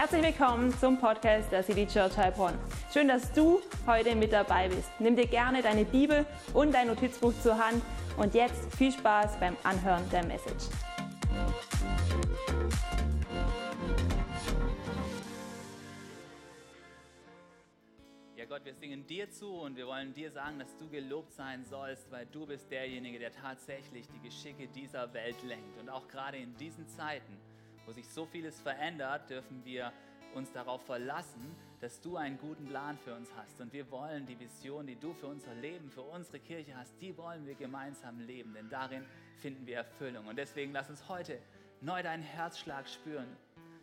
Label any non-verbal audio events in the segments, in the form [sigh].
Herzlich willkommen zum Podcast der City Church Heilbronn. Schön, dass du heute mit dabei bist. Nimm dir gerne deine Bibel und dein Notizbuch zur Hand und jetzt viel Spaß beim Anhören der Message. Ja Gott, wir singen dir zu und wir wollen dir sagen, dass du gelobt sein sollst, weil du bist derjenige, der tatsächlich die Geschicke dieser Welt lenkt. Und auch gerade in diesen Zeiten, wo sich so vieles verändert, dürfen wir uns darauf verlassen, dass du einen guten Plan für uns hast. Und wir wollen die Vision, die du für unser Leben, für unsere Kirche hast, die wollen wir gemeinsam leben. Denn darin finden wir Erfüllung. Und deswegen lass uns heute neu deinen Herzschlag spüren.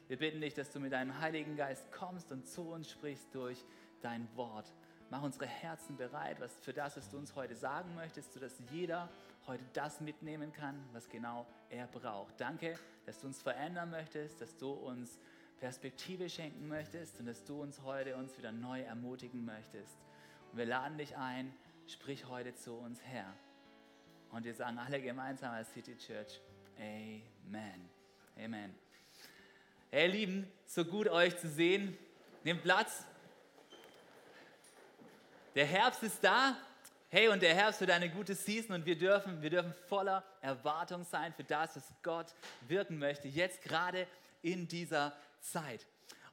Wir bitten dich, dass du mit deinem Heiligen Geist kommst und zu uns sprichst durch dein Wort. Mach unsere Herzen bereit, was für das, was du uns heute sagen möchtest, sodass jeder heute das mitnehmen kann, was genau er braucht. Danke, dass du uns verändern möchtest, dass du uns Perspektive schenken möchtest und dass du uns heute uns wieder neu ermutigen möchtest. Und wir laden dich ein, sprich heute zu uns her. Und wir sagen alle gemeinsam als City Church, Amen. Amen. Hey Lieben, so gut euch zu sehen. Nehmt Platz. Der Herbst ist da. Hey, und der Herbst wird eine gute Season und wir dürfen, wir dürfen voller Erwartung sein für das, was Gott wirken möchte, jetzt gerade in dieser Zeit.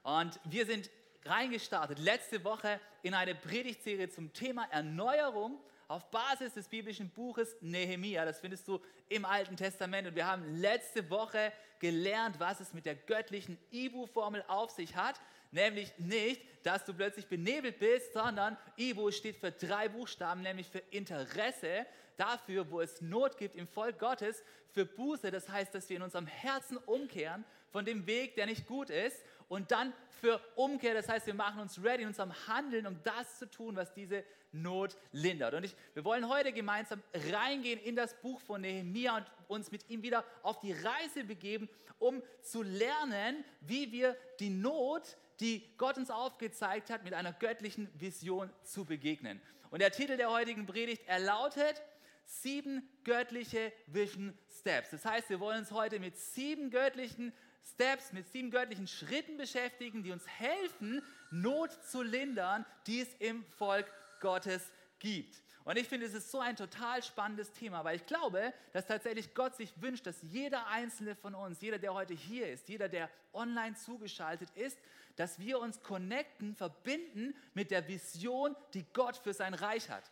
Und wir sind reingestartet letzte Woche in eine Predigtserie zum Thema Erneuerung auf Basis des biblischen Buches Nehemia. Das findest du im Alten Testament. Und wir haben letzte Woche gelernt, was es mit der göttlichen Ibu-Formel auf sich hat. Nämlich nicht, dass du plötzlich benebelt bist, sondern Ibu steht für drei Buchstaben, nämlich für Interesse, dafür, wo es Not gibt im Volk Gottes, für Buße, das heißt, dass wir in unserem Herzen umkehren von dem Weg, der nicht gut ist, und dann für Umkehr, das heißt, wir machen uns ready in unserem Handeln, um das zu tun, was diese Not lindert. Und ich, wir wollen heute gemeinsam reingehen in das Buch von Nehemia und uns mit ihm wieder auf die Reise begeben, um zu lernen, wie wir die Not, die Gott uns aufgezeigt hat, mit einer göttlichen Vision zu begegnen. Und der Titel der heutigen Predigt, er lautet, sieben göttliche Vision Steps. Das heißt, wir wollen uns heute mit sieben göttlichen Steps, mit sieben göttlichen Schritten beschäftigen, die uns helfen, Not zu lindern, die es im Volk Gottes gibt. Und ich finde, es ist so ein total spannendes Thema, weil ich glaube, dass tatsächlich Gott sich wünscht, dass jeder einzelne von uns, jeder, der heute hier ist, jeder, der online zugeschaltet ist, dass wir uns connecten, verbinden mit der Vision, die Gott für sein Reich hat.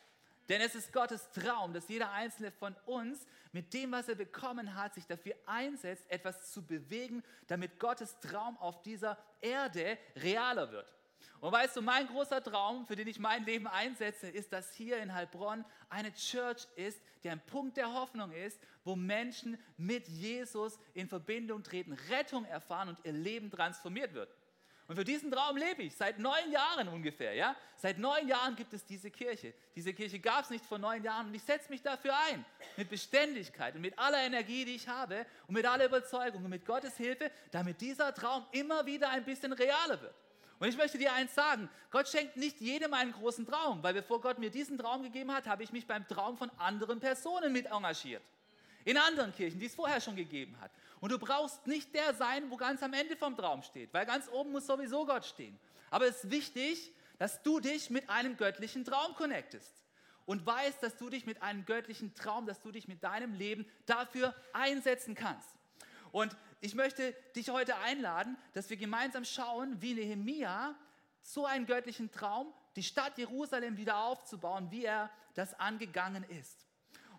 Denn es ist Gottes Traum, dass jeder einzelne von uns mit dem, was er bekommen hat, sich dafür einsetzt, etwas zu bewegen, damit Gottes Traum auf dieser Erde realer wird. Und weißt du, mein großer Traum, für den ich mein Leben einsetze, ist, dass hier in Heilbronn eine Church ist, die ein Punkt der Hoffnung ist, wo Menschen mit Jesus in Verbindung treten, Rettung erfahren und ihr Leben transformiert wird. Und für diesen Traum lebe ich seit neun Jahren ungefähr. Ja? Seit neun Jahren gibt es diese Kirche. Diese Kirche gab es nicht vor neun Jahren und ich setze mich dafür ein. Mit Beständigkeit und mit aller Energie, die ich habe und mit aller Überzeugung und mit Gottes Hilfe, damit dieser Traum immer wieder ein bisschen realer wird. Und ich möchte dir eins sagen, Gott schenkt nicht jedem einen großen Traum, weil bevor Gott mir diesen Traum gegeben hat, habe ich mich beim Traum von anderen Personen mit engagiert. In anderen Kirchen, die es vorher schon gegeben hat. Und du brauchst nicht der sein, wo ganz am Ende vom Traum steht, weil ganz oben muss sowieso Gott stehen. Aber es ist wichtig, dass du dich mit einem göttlichen Traum connectest und weißt, dass du dich mit einem göttlichen Traum, dass du dich mit deinem Leben dafür einsetzen kannst. Und ich möchte dich heute einladen, dass wir gemeinsam schauen, wie Nehemia so einen göttlichen Traum, die Stadt Jerusalem wieder aufzubauen, wie er das angegangen ist.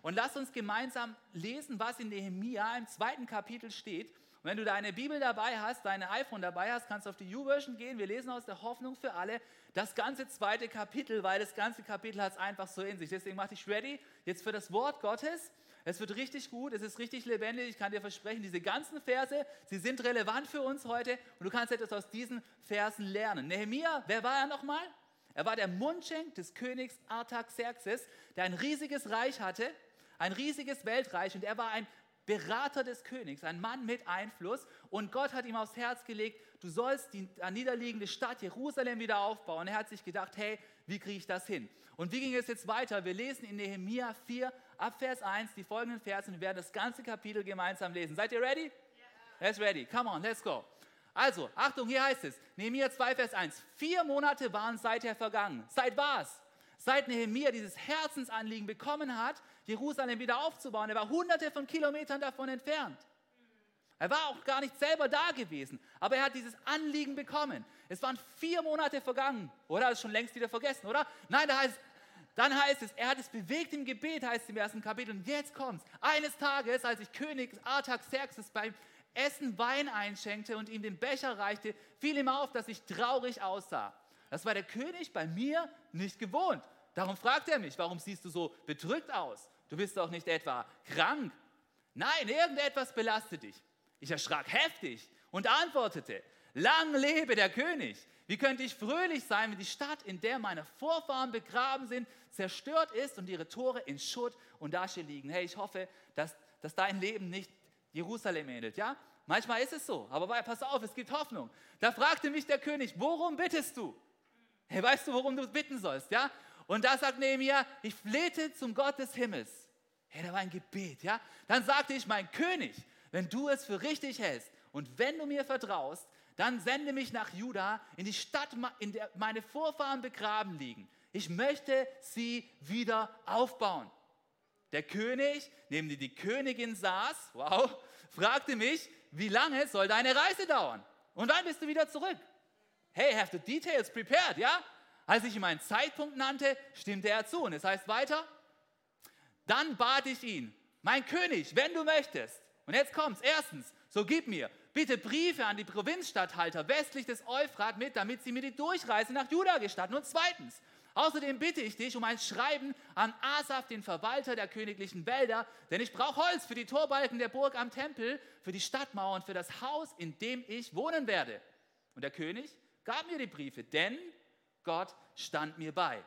Und lass uns gemeinsam lesen, was in Nehemia im zweiten Kapitel steht. Und wenn du deine Bibel dabei hast, deine iPhone dabei hast, kannst du auf die U-Version gehen. Wir lesen aus der Hoffnung für alle das ganze zweite Kapitel, weil das ganze Kapitel hat es einfach so in sich. Deswegen mach dich ready jetzt für das Wort Gottes. Es wird richtig gut, es ist richtig lebendig. Ich kann dir versprechen, diese ganzen Verse, sie sind relevant für uns heute und du kannst etwas aus diesen Versen lernen. Nehemia, wer war er nochmal? Er war der Mundschenk des Königs Artaxerxes, der ein riesiges Reich hatte ein riesiges Weltreich und er war ein Berater des Königs, ein Mann mit Einfluss. Und Gott hat ihm aufs Herz gelegt, du sollst die niederliegende Stadt Jerusalem wieder aufbauen. Er hat sich gedacht, hey, wie kriege ich das hin? Und wie ging es jetzt weiter? Wir lesen in Nehemia 4 ab Vers 1 die folgenden Verse und wir werden das ganze Kapitel gemeinsam lesen. Seid ihr ready? Yes, ready. Come on, let's go. Also, Achtung, hier heißt es, Nehemiah 2, Vers 1, vier Monate waren seither vergangen. Seit was? Seit Nehemiah dieses Herzensanliegen bekommen hat, Jerusalem wieder aufzubauen. Er war hunderte von Kilometern davon entfernt. Er war auch gar nicht selber da gewesen, aber er hat dieses Anliegen bekommen. Es waren vier Monate vergangen, oder? Das ist schon längst wieder vergessen, oder? Nein, da heißt, dann heißt es, er hat es bewegt im Gebet, heißt es im ersten Kapitel. Und jetzt kommt es. Eines Tages, als ich König Artaxerxes beim Essen Wein einschenkte und ihm den Becher reichte, fiel ihm auf, dass ich traurig aussah. Das war der König bei mir nicht gewohnt. Darum fragt er mich, warum siehst du so bedrückt aus? Du bist doch nicht etwa krank. Nein, irgendetwas belastet dich. Ich erschrak heftig und antwortete, lang lebe der König. Wie könnte ich fröhlich sein, wenn die Stadt, in der meine Vorfahren begraben sind, zerstört ist und ihre Tore in Schutt und Asche liegen? Hey, ich hoffe, dass, dass dein Leben nicht Jerusalem ähnelt, ja? Manchmal ist es so, aber pass auf, es gibt Hoffnung. Da fragte mich der König, worum bittest du? Hey, weißt du, worum du bitten sollst, ja? Und da sagt Nehemiah, ich flehte zum Gott des Himmels. Hey, da war ein Gebet, ja? Dann sagte ich, mein König, wenn du es für richtig hältst und wenn du mir vertraust, dann sende mich nach Juda in die Stadt, in der meine Vorfahren begraben liegen. Ich möchte sie wieder aufbauen. Der König, neben dem die Königin saß, wow, fragte mich, wie lange soll deine Reise dauern? Und wann bist du wieder zurück? Hey, have the details prepared, ja? Als ich ihm einen Zeitpunkt nannte, stimmte er zu. Und es heißt weiter, dann bat ich ihn, mein König, wenn du möchtest, und jetzt kommt's. Erstens, so gib mir bitte Briefe an die Provinzstatthalter westlich des Euphrat mit, damit sie mir die Durchreise nach Juda gestatten. Und zweitens, außerdem bitte ich dich um ein Schreiben an Asaf, den Verwalter der königlichen Wälder, denn ich brauche Holz für die Torbalken der Burg am Tempel, für die Stadtmauer und für das Haus, in dem ich wohnen werde. Und der König gab mir die Briefe, denn Gott stand mir bei.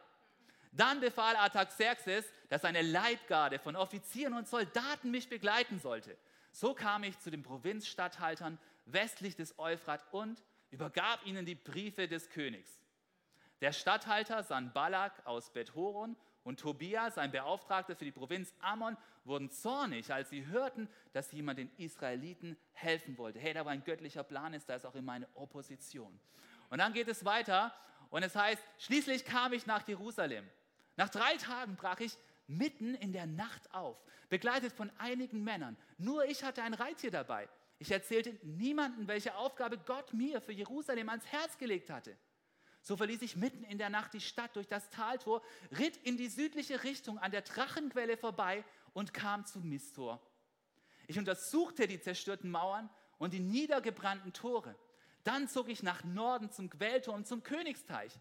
Dann befahl Artaxerxes, dass eine Leibgarde von Offizieren und Soldaten mich begleiten sollte. So kam ich zu den Provinzstatthaltern westlich des Euphrat und übergab ihnen die Briefe des Königs. Der Statthalter Sanballat aus Bethoron und Tobia, sein Beauftragter für die Provinz Ammon, wurden zornig, als sie hörten, dass jemand den Israeliten helfen wollte. Hey, da war ein göttlicher Plan, ist da ist auch in meine Opposition. Und dann geht es weiter und es heißt, schließlich kam ich nach Jerusalem. Nach drei Tagen brach ich mitten in der Nacht auf, begleitet von einigen Männern. Nur ich hatte ein Reittier dabei. Ich erzählte niemandem, welche Aufgabe Gott mir für Jerusalem ans Herz gelegt hatte. So verließ ich mitten in der Nacht die Stadt durch das Taltor, ritt in die südliche Richtung an der Drachenquelle vorbei und kam zu Mistor. Ich untersuchte die zerstörten Mauern und die niedergebrannten Tore. Dann zog ich nach Norden zum Quelltor und zum Königsteich.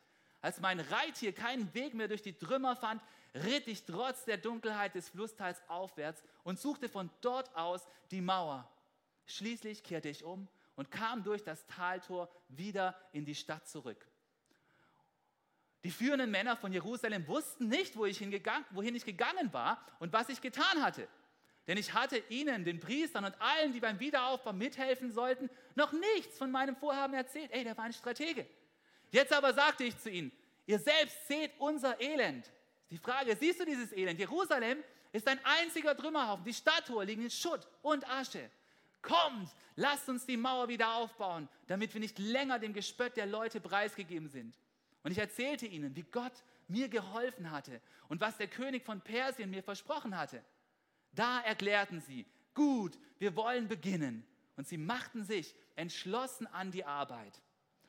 Als mein Reittier keinen Weg mehr durch die Trümmer fand, ritt ich trotz der Dunkelheit des Flussteils aufwärts und suchte von dort aus die Mauer. Schließlich kehrte ich um und kam durch das Taltor wieder in die Stadt zurück. Die führenden Männer von Jerusalem wussten nicht, wo ich wohin ich gegangen war und was ich getan hatte. Denn ich hatte ihnen, den Priestern und allen, die beim Wiederaufbau mithelfen sollten, noch nichts von meinem Vorhaben erzählt. Ey, der war ein Stratege. Jetzt aber sagte ich zu ihnen, ihr selbst seht unser Elend. Die Frage, siehst du dieses Elend? Jerusalem ist ein einziger Trümmerhaufen. Die Stadttore liegen in Schutt und Asche. Kommt, lasst uns die Mauer wieder aufbauen, damit wir nicht länger dem Gespött der Leute preisgegeben sind. Und ich erzählte ihnen, wie Gott mir geholfen hatte und was der König von Persien mir versprochen hatte. Da erklärten sie, gut, wir wollen beginnen. Und sie machten sich entschlossen an die Arbeit.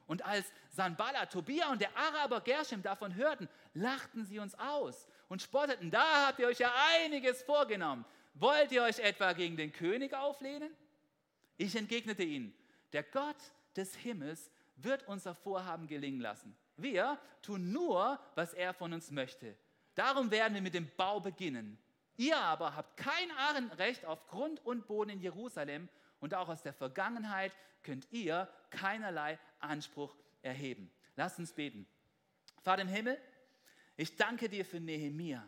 Und als Sanballat, Tobia und der Araber Gershom davon hörten, lachten sie uns aus und spotteten. Da habt ihr euch ja einiges vorgenommen. Wollt ihr euch etwa gegen den König auflehnen? Ich entgegnete ihnen, der Gott des Himmels wird unser Vorhaben gelingen lassen. Wir tun nur, was er von uns möchte. Darum werden wir mit dem Bau beginnen. Ihr aber habt kein Ahrenrecht auf Grund und Boden in Jerusalem und auch aus der Vergangenheit könnt ihr keinerlei Anspruch erheben. Lasst uns beten. Vater im Himmel, ich danke dir für Nehemia,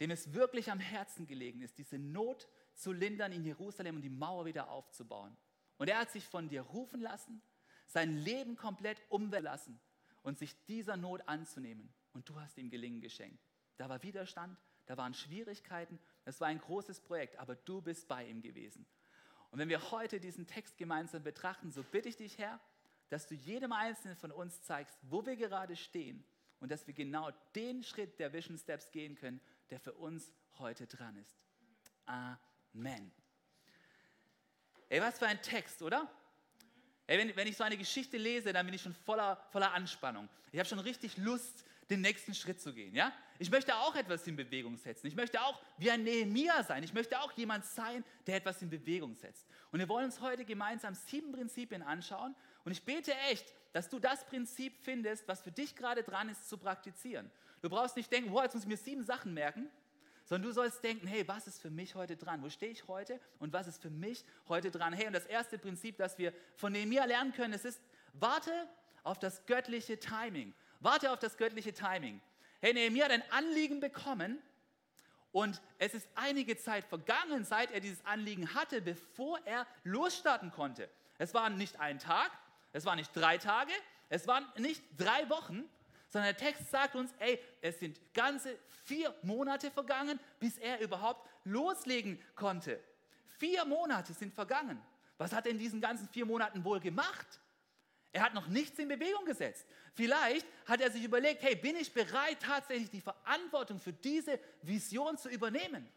dem es wirklich am Herzen gelegen ist, diese Not zu lindern in Jerusalem und die Mauer wieder aufzubauen. Und er hat sich von dir rufen lassen, sein Leben komplett umwerfen und sich dieser Not anzunehmen. Und du hast ihm Gelingen geschenkt. Da war Widerstand, da waren Schwierigkeiten, es war ein großes Projekt, aber du bist bei ihm gewesen. Und wenn wir heute diesen Text gemeinsam betrachten, so bitte ich dich, Herr, dass du jedem Einzelnen von uns zeigst, wo wir gerade stehen und dass wir genau den Schritt der Vision Steps gehen können, der für uns heute dran ist. Amen. Ey, was für ein Text, oder? Ey, wenn, wenn ich so eine Geschichte lese, dann bin ich schon voller, voller Anspannung. Ich habe schon richtig Lust, den nächsten Schritt zu gehen. Ja? Ich möchte auch etwas in Bewegung setzen. Ich möchte auch wie ein Nehemiah sein. Ich möchte auch jemand sein, der etwas in Bewegung setzt. Und wir wollen uns heute gemeinsam sieben Prinzipien anschauen. Und ich bete echt, dass du das Prinzip findest, was für dich gerade dran ist zu praktizieren. Du brauchst nicht denken, wow, jetzt muss ich mir sieben Sachen merken, sondern du sollst denken, hey, was ist für mich heute dran? Wo stehe ich heute und was ist für mich heute dran? Hey, und das erste Prinzip, das wir von Nehemiah lernen können, es ist, warte auf das göttliche Timing. Warte auf das göttliche Timing. Hey, Nehemiah hat ein Anliegen bekommen und es ist einige Zeit vergangen, seit er dieses Anliegen hatte, bevor er losstarten konnte. Es war nicht ein Tag, es waren nicht drei Tage, es waren nicht drei Wochen, sondern der Text sagt uns, ey, es sind ganze vier Monate vergangen, bis er überhaupt loslegen konnte. Vier Monate sind vergangen. Was hat er in diesen ganzen vier Monaten wohl gemacht? Er hat noch nichts in Bewegung gesetzt. Vielleicht hat er sich überlegt, hey, bin ich bereit, tatsächlich die Verantwortung für diese Vision zu übernehmen?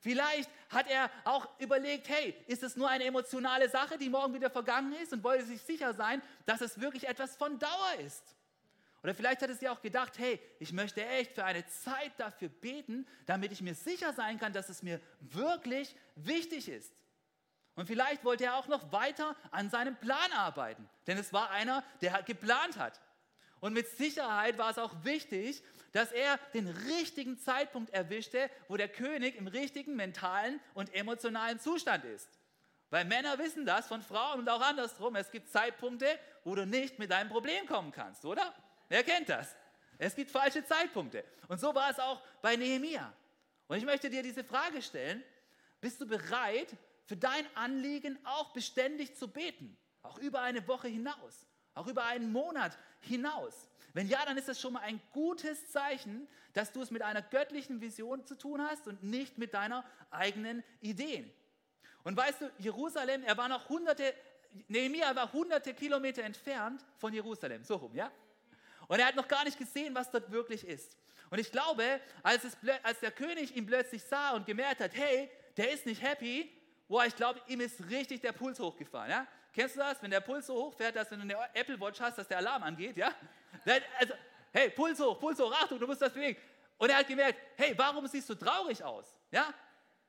Vielleicht hat er auch überlegt, hey, ist es nur eine emotionale Sache, die morgen wieder vergangen ist und wollte sich sicher sein, dass es wirklich etwas von Dauer ist. Oder vielleicht hat es ja auch gedacht, hey, ich möchte echt für eine Zeit dafür beten, damit ich mir sicher sein kann, dass es mir wirklich wichtig ist. Und vielleicht wollte er auch noch weiter an seinem Plan arbeiten, denn es war einer, der geplant hat. Und mit Sicherheit war es auch wichtig, dass er den richtigen Zeitpunkt erwischte, wo der König im richtigen mentalen und emotionalen Zustand ist. Weil Männer wissen das von Frauen und auch andersrum. Es gibt Zeitpunkte, wo du nicht mit deinem Problem kommen kannst, oder? Wer kennt das? Es gibt falsche Zeitpunkte. Und so war es auch bei Nehemia. Und ich möchte dir diese Frage stellen. Bist du bereit, für dein Anliegen auch beständig zu beten? Auch über eine Woche hinaus? Auch über einen Monat hinaus? Wenn ja, dann ist das schon mal ein gutes Zeichen, dass du es mit einer göttlichen Vision zu tun hast und nicht mit deiner eigenen Idee. Und weißt du, Jerusalem, er war noch hunderte, Nehemiah war hunderte Kilometer entfernt von Jerusalem, so rum, ja? Und er hat noch gar nicht gesehen, was dort wirklich ist. Und ich glaube, als, es, als der König ihn plötzlich sah und gemerkt hat, hey, der ist nicht happy, boah, ich glaube, ihm ist richtig der Puls hochgefahren. Ja? Kennst du das, wenn der Puls so hochfährt, dass wenn du eine Apple Watch hast, dass der Alarm angeht? Ja? Also, hey, Puls hoch, Puls hoch, Achtung, du musst das bewegen. Und er hat gemerkt, hey, warum siehst du traurig aus? Ja?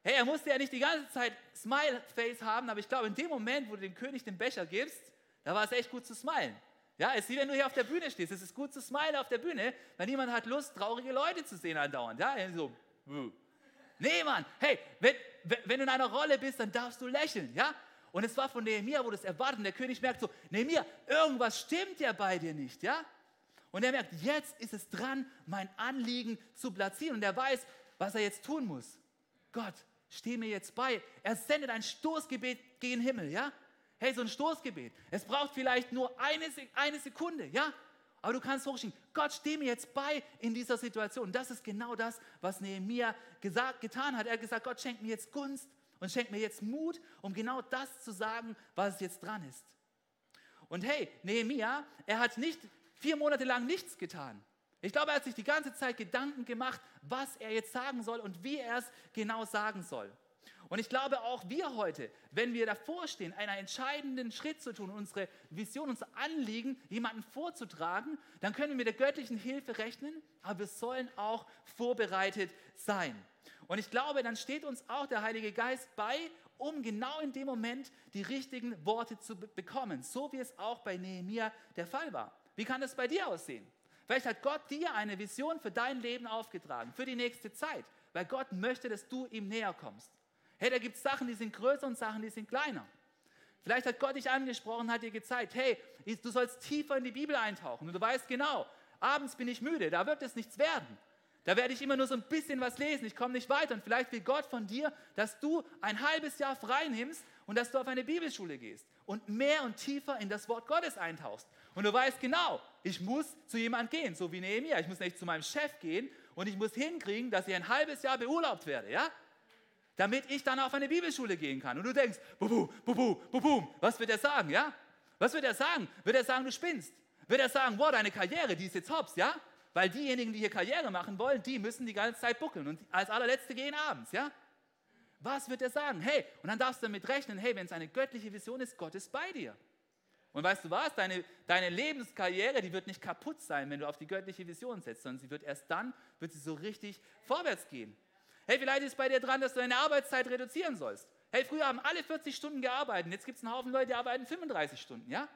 Hey, er musste ja nicht die ganze Zeit Smile-Face haben, aber ich glaube, in dem Moment, wo du dem König den Becher gibst, da war es echt gut zu smilen. Ja, es ist wie wenn du hier auf der Bühne stehst. Es ist gut zu smilen auf der Bühne, weil niemand hat Lust, traurige Leute zu sehen andauernd. Ja, so, nee, Mann, hey, wenn, wenn du in einer Rolle bist, dann darfst du lächeln, ja? Und es war von Nehemiah, wo das erwartet. Und der König merkt so, Nehemiah, irgendwas stimmt ja bei dir nicht, ja? Und er merkt, jetzt ist es dran, mein Anliegen zu platzieren. Und er weiß, was er jetzt tun muss. Gott, steh mir jetzt bei. Er sendet ein Stoßgebet gegen den Himmel, ja? Hey, so ein Stoßgebet. Es braucht vielleicht nur eine, eine Sekunde, ja? Aber du kannst hochschieben, Gott, steh mir jetzt bei in dieser Situation. Das ist genau das, was Nehemiah gesagt, getan hat. Er hat gesagt, Gott, schenk mir jetzt Gunst und schenk mir jetzt Mut, um genau das zu sagen, was jetzt dran ist. Und hey, Nehemiah, er hat nicht vier Monate lang nichts getan. Ich glaube, er hat sich die ganze Zeit Gedanken gemacht, was er jetzt sagen soll und wie er es genau sagen soll. Und ich glaube auch wir heute, wenn wir davor stehen, einen entscheidenden Schritt zu tun, unsere Vision, unser Anliegen jemanden vorzutragen, dann können wir mit der göttlichen Hilfe rechnen, aber wir sollen auch vorbereitet sein. Und ich glaube, dann steht uns auch der Heilige Geist bei, um genau in dem Moment die richtigen Worte zu bekommen, so wie es auch bei Nehemia der Fall war. Wie kann das bei dir aussehen? Vielleicht hat Gott dir eine Vision für dein Leben aufgetragen, für die nächste Zeit, weil Gott möchte, dass du ihm näher kommst. Hey, da gibt es Sachen, die sind größer und Sachen, die sind kleiner. Vielleicht hat Gott dich angesprochen, hat dir gezeigt, hey, du sollst tiefer in die Bibel eintauchen. Und du weißt genau, abends bin ich müde, da wird es nichts werden. Da werde ich immer nur so ein bisschen was lesen, ich komme nicht weiter. Und vielleicht will Gott von dir, dass du ein halbes Jahr frei nimmst und dass du auf eine Bibelschule gehst und mehr und tiefer in das Wort Gottes eintauchst. Und du weißt genau, ich muss zu jemand gehen, so wie Nehemiah. Ich muss nicht zu meinem Chef gehen und ich muss hinkriegen, dass ich ein halbes Jahr beurlaubt werde, ja? Damit ich dann auf eine Bibelschule gehen kann. Und du denkst, bubu, bubu, bubu, was wird er sagen, ja? Was wird er sagen? Wird er sagen, du spinnst? Wird er sagen, wow, deine Karriere, die ist jetzt hops, ja? Weil diejenigen, die hier Karriere machen wollen, die müssen die ganze Zeit buckeln und als allerletzte gehen abends, ja? Was wird er sagen? Hey, und dann darfst du damit rechnen, hey, wenn es eine göttliche Vision ist, Gott ist bei dir. Und weißt du was? Deine, deine Lebenskarriere, die wird nicht kaputt sein, wenn du auf die göttliche Vision setzt, sondern sie wird erst dann, wird sie so richtig vorwärts gehen. Hey, vielleicht ist bei dir dran, dass du deine Arbeitszeit reduzieren sollst. Hey, früher haben alle 40 Stunden gearbeitet, jetzt gibt es einen Haufen Leute, die arbeiten 35 Stunden, ja?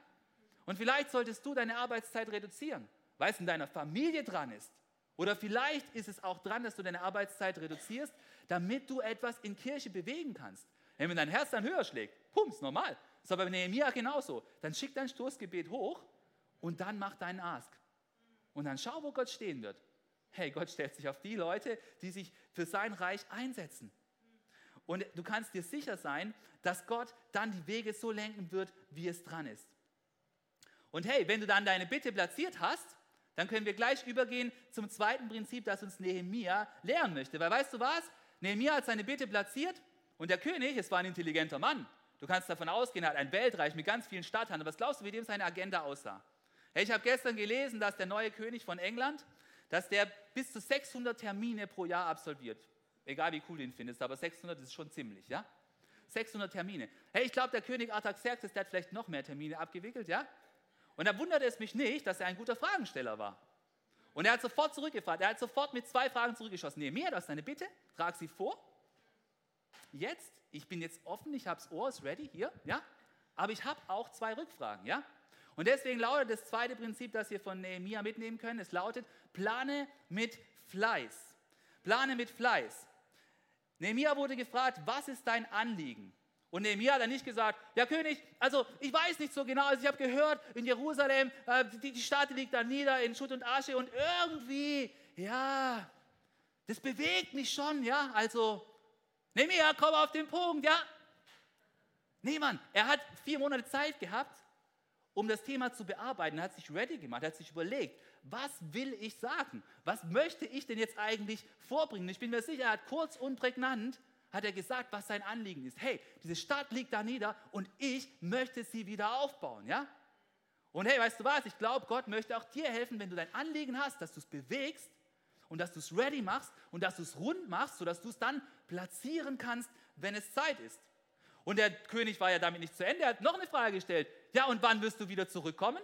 Und vielleicht solltest du deine Arbeitszeit reduzieren, weil es in deiner Familie dran ist. Oder vielleicht ist es auch dran, dass du deine Arbeitszeit reduzierst, damit du etwas in Kirche bewegen kannst. Hey, wenn dein Herz dann höher schlägt, pum, ist normal. Das ist aber bei Nehemiah genauso. Dann schick dein Stoßgebet hoch und dann mach deinen Ask. Und dann schau, wo Gott stehen wird. Hey, Gott stellt sich auf die Leute, die sich für sein Reich einsetzen. Und du kannst dir sicher sein, dass Gott dann die Wege so lenken wird, wie es dran ist. Und hey, wenn du dann deine Bitte platziert hast, dann können wir gleich übergehen zum zweiten Prinzip, das uns Nehemia lehren möchte. Weil weißt du was? Nehemia hat seine Bitte platziert und der König, es war ein intelligenter Mann. Du kannst davon ausgehen, er hat ein Weltreich mit ganz vielen Stadthandel. Was glaubst du, wie dem seine Agenda aussah? Hey, ich habe gestern gelesen, dass der neue König von England, dass der bis zu 600 Termine pro Jahr absolviert. Egal wie cool du ihn findest, aber 600 ist schon ziemlich, ja? 600 Termine. Hey, ich glaube, der König Artaxerxes, der hat vielleicht noch mehr Termine abgewickelt, ja? Und da wundert es mich nicht, dass er ein guter Fragensteller war. Und er hat sofort zurückgefragt. Er hat sofort mit zwei Fragen zurückgeschossen. Nee, mir das deine Bitte, trag sie vor. Jetzt, ich bin jetzt offen, ich habe das Ohr, ist ready, hier, ja? Aber ich habe auch zwei Rückfragen, ja? Und deswegen lautet das zweite Prinzip, das wir von Nehemiah mitnehmen können, es lautet, plane mit Fleiß. Plane mit Fleiß. Nehemiah wurde gefragt, was ist dein Anliegen? Und Nehemiah hat dann nicht gesagt, ja König, also ich weiß nicht so genau, also ich habe gehört, in Jerusalem, äh, die, die Stadt liegt da nieder in Schutt und Asche und irgendwie, ja, das bewegt mich schon, ja, also Nehemiah, komm auf den Punkt, ja. Nee, Mann, er hat vier Monate Zeit gehabt, um das Thema zu bearbeiten. Hat sich ready gemacht, hat sich überlegt, was will ich sagen? Was möchte ich denn jetzt eigentlich vorbringen? Ich bin mir sicher, er hat kurz und prägnant hat er gesagt, was sein Anliegen ist. Hey, diese Stadt liegt da nieder und ich möchte sie wieder aufbauen, ja? Und hey, weißt du was? Ich glaube, Gott möchte auch dir helfen, wenn du dein Anliegen hast, dass du es bewegst und dass du es ready machst und dass du es rund machst, sodass du es dann platzieren kannst, wenn es Zeit ist. Und der König war ja damit nicht zu Ende. Er hat noch eine Frage gestellt. Ja, und wann wirst du wieder zurückkommen?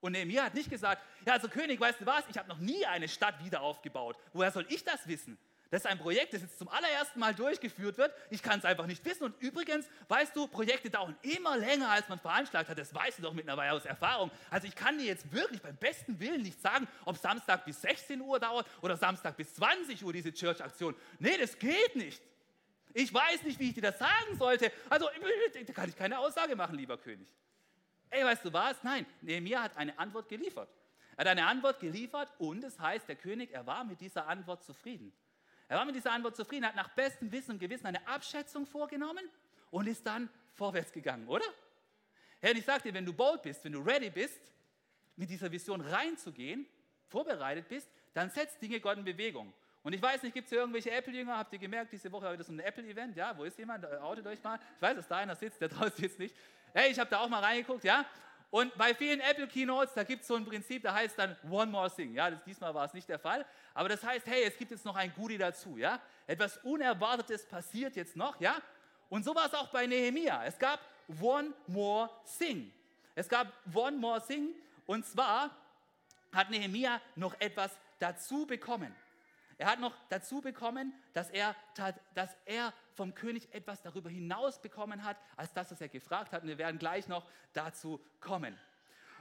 Und Nehemiah hat nicht gesagt, ja, also König, weißt du was, ich habe noch nie eine Stadt wieder aufgebaut. Woher soll ich das wissen? Das ist ein Projekt, das jetzt zum allerersten Mal durchgeführt wird. Ich kann es einfach nicht wissen. Und übrigens, weißt du, Projekte dauern immer länger, als man veranschlagt hat. Das weißt du doch mittlerweile aus Erfahrung. Also ich kann dir jetzt wirklich beim besten Willen nicht sagen, ob Samstag bis 16 Uhr dauert oder Samstag bis 20 Uhr diese Church-Aktion. Nee, das geht nicht. Ich weiß nicht, wie ich dir das sagen sollte. Also da kann ich keine Aussage machen, lieber König. Ey, weißt du was? Nein, Nehemiah hat eine Antwort geliefert. Er hat eine Antwort geliefert und es heißt, der König, er war mit dieser Antwort zufrieden. Er war mit dieser Antwort zufrieden, hat nach bestem Wissen und Gewissen eine Abschätzung vorgenommen und ist dann vorwärts gegangen, oder? Herr, ich sage dir, wenn du bold bist, wenn du ready bist, mit dieser Vision reinzugehen, vorbereitet bist, dann setzt Dinge Gott in Bewegung. Und ich weiß nicht, gibt es hier irgendwelche Apple-Jünger? Habt ihr gemerkt, diese Woche heute ist ein Apple-Event? Ja, wo ist jemand? Outet euch mal. Ich weiß, dass da einer sitzt, der [laughs] draußen jetzt nicht. Hey, ich habe da auch mal reingeguckt, ja. Und bei vielen Apple Keynotes, da gibt es so ein Prinzip, da heißt dann One More Thing. Ja, das, diesmal war es nicht der Fall. Aber das heißt, hey, es gibt jetzt noch ein Goodie dazu. Ja, etwas Unerwartetes passiert jetzt noch. Ja, und so war es auch bei Nehemia. Es gab One More Thing. Es gab One More Thing. Und zwar hat Nehemia noch etwas dazu bekommen. Er hat noch dazu bekommen, dass er, dass er vom König etwas darüber hinaus bekommen hat, als das, was er gefragt hat. Und wir werden gleich noch dazu kommen.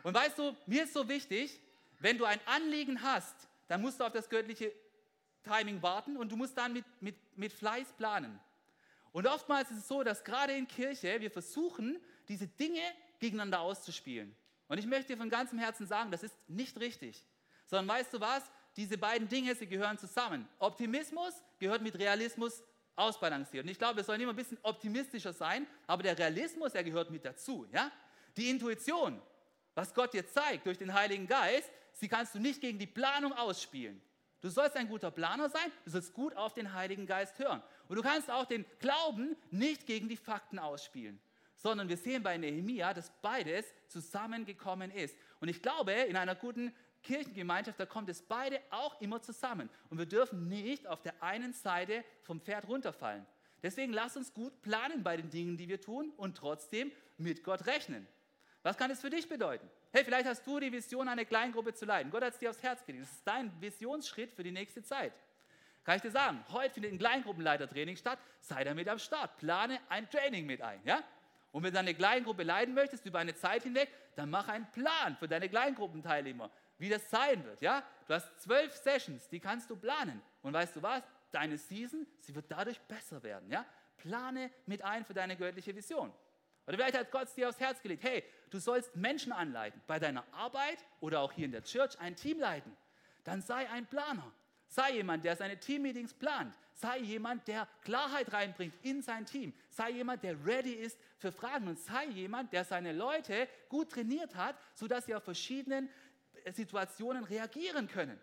Und weißt du, mir ist so wichtig, wenn du ein Anliegen hast, dann musst du auf das göttliche Timing warten und du musst dann mit, mit, mit Fleiß planen. Und oftmals ist es so, dass gerade in Kirche wir versuchen, diese Dinge gegeneinander auszuspielen. Und ich möchte dir von ganzem Herzen sagen, das ist nicht richtig. Sondern weißt du was? Diese beiden Dinge, sie gehören zusammen. Optimismus gehört mit Realismus ausbalanciert. Und ich glaube, wir sollen immer ein bisschen optimistischer sein, aber der Realismus, er gehört mit dazu. Ja? Die Intuition, was Gott dir zeigt durch den Heiligen Geist, sie kannst du nicht gegen die Planung ausspielen. Du sollst ein guter Planer sein, du sollst gut auf den Heiligen Geist hören. Und du kannst auch den Glauben nicht gegen die Fakten ausspielen, sondern wir sehen bei Nehemia, dass beides zusammengekommen ist. Und ich glaube, in einer guten Kirchengemeinschaft, da kommt es beide auch immer zusammen. Und wir dürfen nicht auf der einen Seite vom Pferd runterfallen. Deswegen lasst uns gut planen bei den Dingen, die wir tun und trotzdem mit Gott rechnen. Was kann das für dich bedeuten? Hey, vielleicht hast du die Vision, eine Kleingruppe zu leiten. Gott hat es dir aufs Herz gelegt. Das ist dein Visionsschritt für die nächste Zeit. Kann ich dir sagen, heute findet ein Kleingruppenleitertraining statt. Sei damit am Start. Plane ein Training mit ein. Ja? Und wenn du eine Kleingruppe leiten möchtest über eine Zeit hinweg, dann mach einen Plan für deine Kleingruppenteilnehmer, wie das sein wird. Ja? Du hast zwölf Sessions, die kannst du planen. Und weißt du was? Deine Season, sie wird dadurch besser werden. Ja? Plane mit ein für deine göttliche Vision. Oder vielleicht hat Gott es dir aufs Herz gelegt, hey, du sollst Menschen anleiten, bei deiner Arbeit oder auch hier in der Church ein Team leiten. Dann sei ein Planer. Sei jemand, der seine Teammeetings plant. Sei jemand, der Klarheit reinbringt in sein Team. Sei jemand, der ready ist für Fragen. Und sei jemand, der seine Leute gut trainiert hat, sodass sie auf verschiedenen Situationen reagieren können.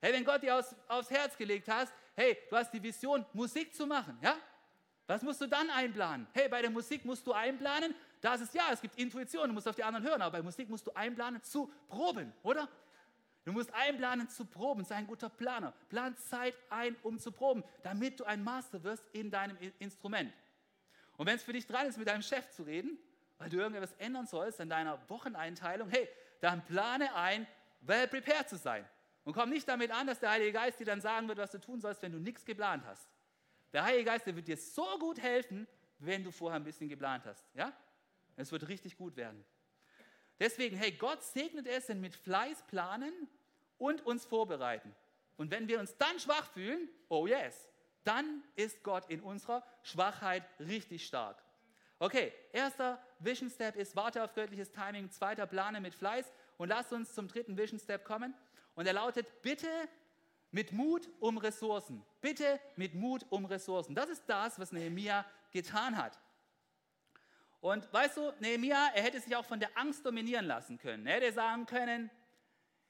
Hey, wenn Gott dir aufs, aufs Herz gelegt hat, hey, du hast die Vision, Musik zu machen, ja? Was musst du dann einplanen? Hey, bei der Musik musst du einplanen, da ist es ja, es gibt Intuition, du musst auf die anderen hören, aber bei Musik musst du einplanen zu proben, oder? Du musst einplanen zu proben, sei ein guter Planer. Plan Zeit ein, um zu proben, damit du ein Master wirst in deinem Instrument. Und wenn es für dich dran ist, mit deinem Chef zu reden, weil du irgendetwas ändern sollst in deiner Wocheneinteilung, hey, dann plane ein, well prepared zu sein. Und komm nicht damit an, dass der Heilige Geist dir dann sagen wird, was du tun sollst, wenn du nichts geplant hast. Der Heilige Geist, der wird dir so gut helfen, wenn du vorher ein bisschen geplant hast. Ja? Es wird richtig gut werden. Deswegen, hey, Gott segnet es, wenn mit Fleiß planen und uns vorbereiten. Und wenn wir uns dann schwach fühlen, oh yes, dann ist Gott in unserer Schwachheit richtig stark. Okay, erster Vision Step ist, warte auf göttliches Timing. Zweiter, plane mit Fleiß. Und lasst uns zum dritten Vision Step kommen. Und er lautet, bitte mit Mut um Ressourcen. Bitte mit Mut um Ressourcen. Das ist das, was Nehemiah getan hat. Und weißt du, Nehemiah, er hätte sich auch von der Angst dominieren lassen können. Er hätte sagen können,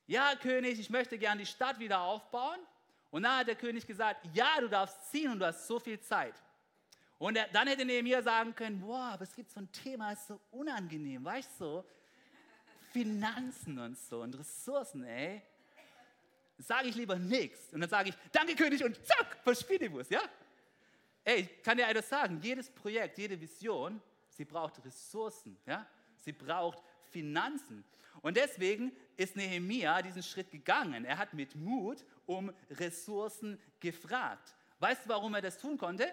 ja König, ich möchte gern die Stadt wieder aufbauen. Und dann hat der König gesagt, ja, du darfst ziehen und du hast so viel Zeit. Und er, dann hätte Nehemiah sagen können, boah, aber es gibt so ein Thema, ist so unangenehm, weißt du, so, Finanzen und so und Ressourcen, ey. Sage ich lieber nichts. Und dann sage ich, danke König und zack, verspiel die Wurst, ja? Ey, ich kann dir etwas sagen, jedes Projekt, jede Vision sie braucht Ressourcen, ja? sie braucht Finanzen. Und deswegen ist Nehemia diesen Schritt gegangen. Er hat mit Mut um Ressourcen gefragt. Weißt du, warum er das tun konnte?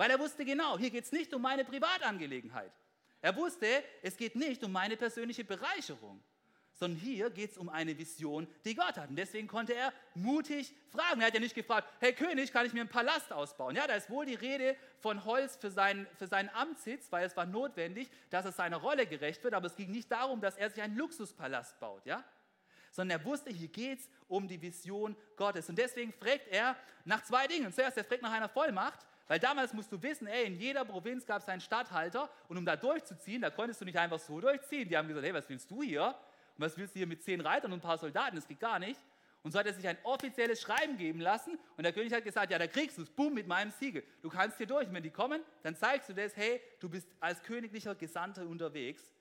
Weil er wusste genau, hier geht es nicht um meine Privatangelegenheit. Er wusste, es geht nicht um meine persönliche Bereicherung sondern hier geht es um eine Vision, die Gott hat. Und deswegen konnte er mutig fragen. Er hat ja nicht gefragt, hey König, kann ich mir einen Palast ausbauen? Ja, da ist wohl die Rede von Holz für seinen, für seinen Amtssitz, weil es war notwendig, dass es seiner Rolle gerecht wird. Aber es ging nicht darum, dass er sich einen Luxuspalast baut, ja? sondern er wusste, hier geht es um die Vision Gottes. Und deswegen fragt er nach zwei Dingen. Zuerst, er fragt nach einer Vollmacht, weil damals musst du wissen, ey, in jeder Provinz gab es einen Stadthalter und um da durchzuziehen, da konntest du nicht einfach so durchziehen. Die haben gesagt, hey, was willst du hier? Und was willst du hier mit zehn Reitern und ein paar Soldaten? Das geht gar nicht. Und so hat er sich ein offizielles Schreiben geben lassen. Und der König hat gesagt, ja, da kriegst du es, boom, mit meinem Siegel. Du kannst hier durch. Und wenn die kommen, dann zeigst du das, hey, du bist als königlicher Gesandter unterwegs.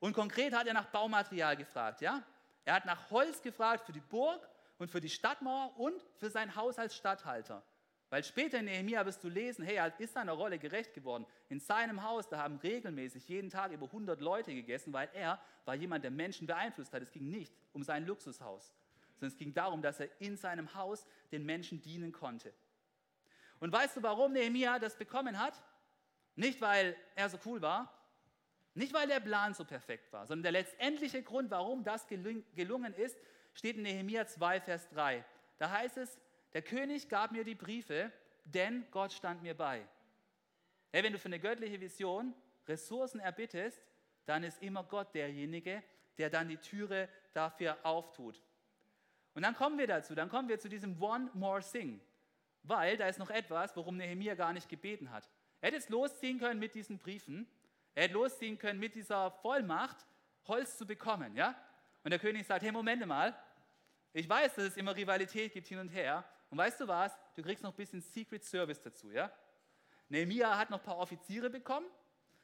Und konkret hat er nach Baumaterial gefragt, ja. Er hat nach Holz gefragt für die Burg und für die Stadtmauer und für sein Haus als Statthalter. Weil später in Nehemiah wirst du lesen, hey, er ist seiner Rolle gerecht geworden. In seinem Haus, da haben regelmäßig jeden Tag über 100 Leute gegessen, weil er war jemand, der Menschen beeinflusst hat. Es ging nicht um sein Luxushaus, sondern es ging darum, dass er in seinem Haus den Menschen dienen konnte. Und weißt du, warum Nehemiah das bekommen hat? Nicht, weil er so cool war, nicht, weil der Plan so perfekt war, sondern der letztendliche Grund, warum das gelungen ist, steht in Nehemiah 2, Vers 3. Da heißt es, der König gab mir die Briefe, denn Gott stand mir bei. Hey, wenn du für eine göttliche Vision Ressourcen erbittest, dann ist immer Gott derjenige, der dann die Türe dafür auftut. Und dann kommen wir dazu, dann kommen wir zu diesem One More Thing, weil da ist noch etwas, worum Nehemiah gar nicht gebeten hat. Er hätte es losziehen können mit diesen Briefen, er hätte losziehen können mit dieser Vollmacht, Holz zu bekommen, ja? Und der König sagt, hey, Moment mal, ich weiß, dass es immer Rivalität gibt hin und her, Und weißt du was? Du kriegst noch ein bisschen Secret Service dazu, ja? Nehemiah hat noch ein paar Offiziere bekommen